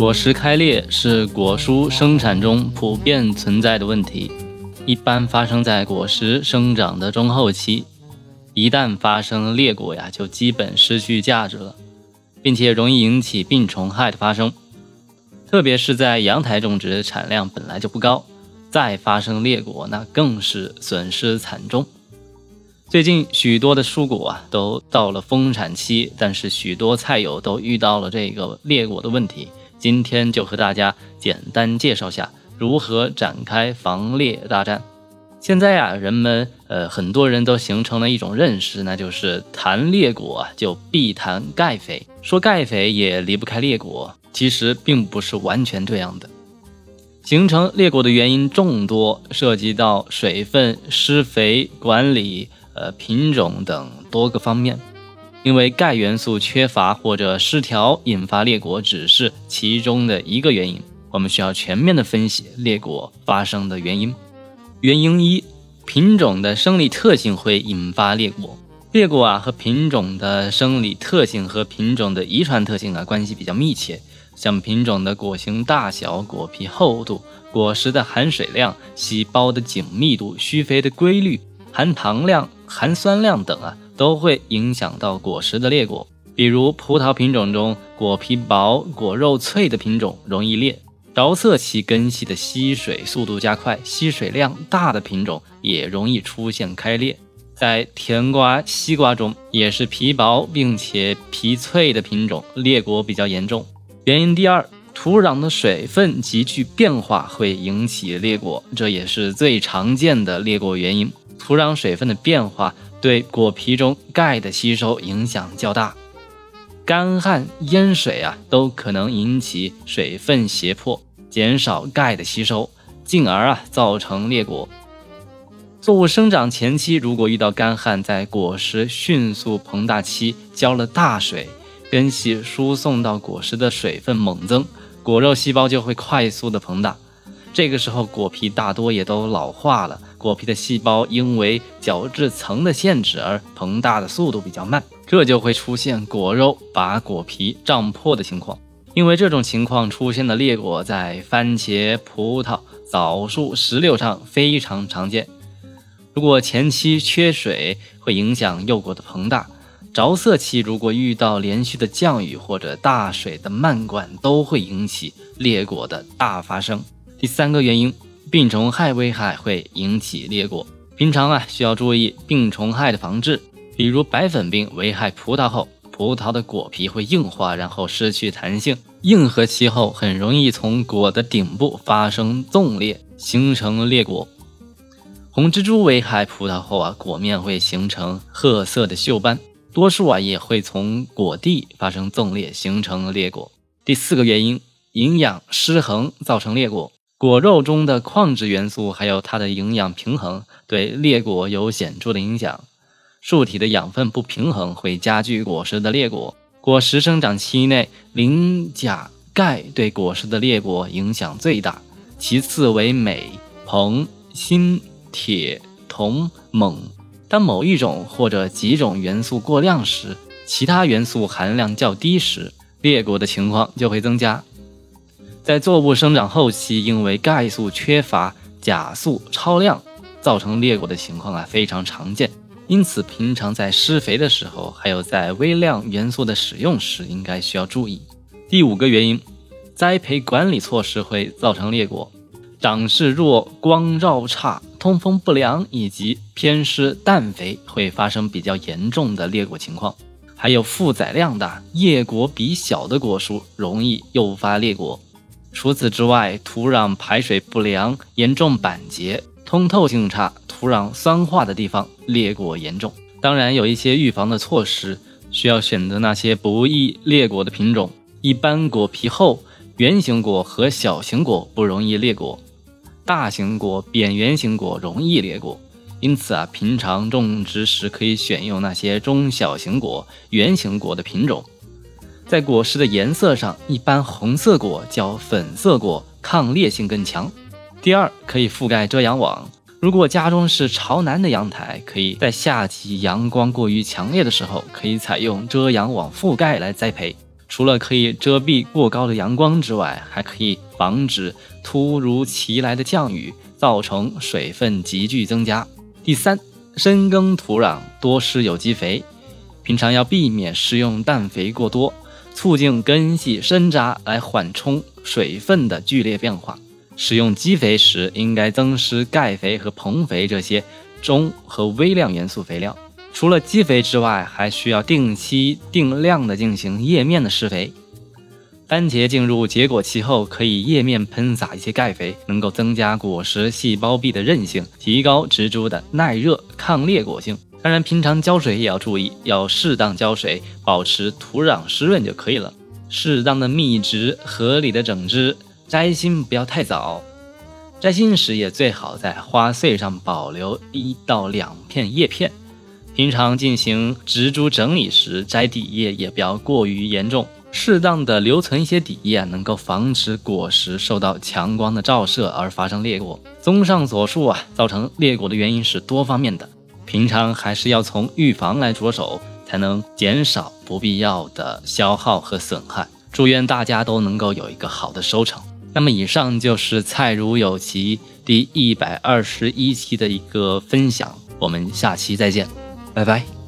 果实开裂是果蔬生产中普遍存在的问题，一般发生在果实生长的中后期。一旦发生裂果呀，就基本失去价值了，并且容易引起病虫害的发生。特别是在阳台种植，产量本来就不高，再发生裂果，那更是损失惨重。最近许多的蔬果啊都到了丰产期，但是许多菜友都遇到了这个裂果的问题。今天就和大家简单介绍下如何展开防裂大战。现在呀，人们呃很多人都形成了一种认识，那就是谈裂果就必谈钙肥，说钙肥也离不开裂果。其实并不是完全这样的。形成裂果的原因众多，涉及到水分、施肥、管理、呃品种等多个方面。因为钙元素缺乏或者失调引发裂果，只是其中的一个原因。我们需要全面的分析裂果发生的原因。原因一：品种的生理特性会引发裂果。裂果啊和品种的生理特性和品种的遗传特性啊关系比较密切。像品种的果形大小、果皮厚度、果实的含水量、细胞的紧密度、需肥的规律、含糖量、含酸量等啊。都会影响到果实的裂果，比如葡萄品种中，果皮薄、果肉脆的品种容易裂；着色期根系的吸水速度加快、吸水量大的品种也容易出现开裂。在甜瓜、西瓜中，也是皮薄并且皮脆的品种裂果比较严重。原因第二，土壤的水分急剧变化会引起裂果，这也是最常见的裂果原因。土壤水分的变化。对果皮中钙的吸收影响较大，干旱、淹水啊，都可能引起水分胁迫，减少钙的吸收，进而啊造成裂果。作物生长前期如果遇到干旱，在果实迅速膨大期浇了大水，根系输送到果实的水分猛增，果肉细胞就会快速的膨大。这个时候，果皮大多也都老化了，果皮的细胞因为角质层的限制而膨大的速度比较慢，这就会出现果肉把果皮胀破的情况。因为这种情况出现的裂果，在番茄、葡萄、枣树、石榴上非常常见。如果前期缺水，会影响幼果的膨大；着色期如果遇到连续的降雨或者大水的漫灌，都会引起裂果的大发生。第三个原因，病虫害危害会引起裂果。平常啊，需要注意病虫害的防治。比如白粉病危害葡萄后，葡萄的果皮会硬化，然后失去弹性，硬核期后很容易从果的顶部发生纵裂，形成裂果。红蜘蛛危害葡萄后啊，果面会形成褐色的锈斑，多数啊也会从果蒂发生纵裂，形成裂果。第四个原因，营养失衡造成裂果。果肉中的矿质元素还有它的营养平衡，对裂果有显著的影响。树体的养分不平衡会加剧果实的裂果。果实生长期内，磷、钾、钙对果实的裂果影响最大，其次为镁、硼、锌、铁、铜、锰。当某一种或者几种元素过量时，其他元素含量较低时，裂果的情况就会增加。在作物生长后期，因为钙素缺乏、钾素超量，造成裂果的情况啊非常常见。因此，平常在施肥的时候，还有在微量元素的使用时，应该需要注意。第五个原因，栽培管理措施会造成裂果。长势弱、光照差、通风不良以及偏施氮肥，会发生比较严重的裂果情况。还有负载量大、叶果比小的果树，容易诱发裂果。除此之外，土壤排水不良、严重板结、通透性差、土壤酸化的地方裂果严重。当然，有一些预防的措施，需要选择那些不易裂果的品种。一般果皮厚、圆形果和小型果不容易裂果，大型果、扁圆形果容易裂果。因此啊，平常种植时可以选用那些中小型果、圆形果的品种。在果实的颜色上，一般红色果较粉色果抗裂性更强。第二，可以覆盖遮阳网。如果家中是朝南的阳台，可以在夏季阳光过于强烈的时候，可以采用遮阳网覆盖来栽培。除了可以遮蔽过高的阳光之外，还可以防止突如其来的降雨造成水分急剧增加。第三，深耕土壤，多施有机肥。平常要避免施用氮肥过多，促进根系生长来缓冲水分的剧烈变化。使用基肥时，应该增施钙肥和硼肥这些中和微量元素肥料。除了基肥之外，还需要定期定量的进行叶面的施肥。番茄进入结果期后，可以叶面喷洒一些钙肥，能够增加果实细胞壁的韧性，提高植株的耐热抗裂果性。当然，平常浇水也要注意，要适当浇水，保持土壤湿润就可以了。适当的密植，合理的整枝，摘心不要太早。摘心时也最好在花穗上保留一到两片叶片。平常进行植株整理时，摘底叶也不要过于严重，适当的留存一些底叶，能够防止果实受到强光的照射而发生裂果。综上所述啊，造成裂果的原因是多方面的。平常还是要从预防来着手，才能减少不必要的消耗和损害。祝愿大家都能够有一个好的收成。那么，以上就是菜如有奇第一百二十一期的一个分享，我们下期再见，拜拜。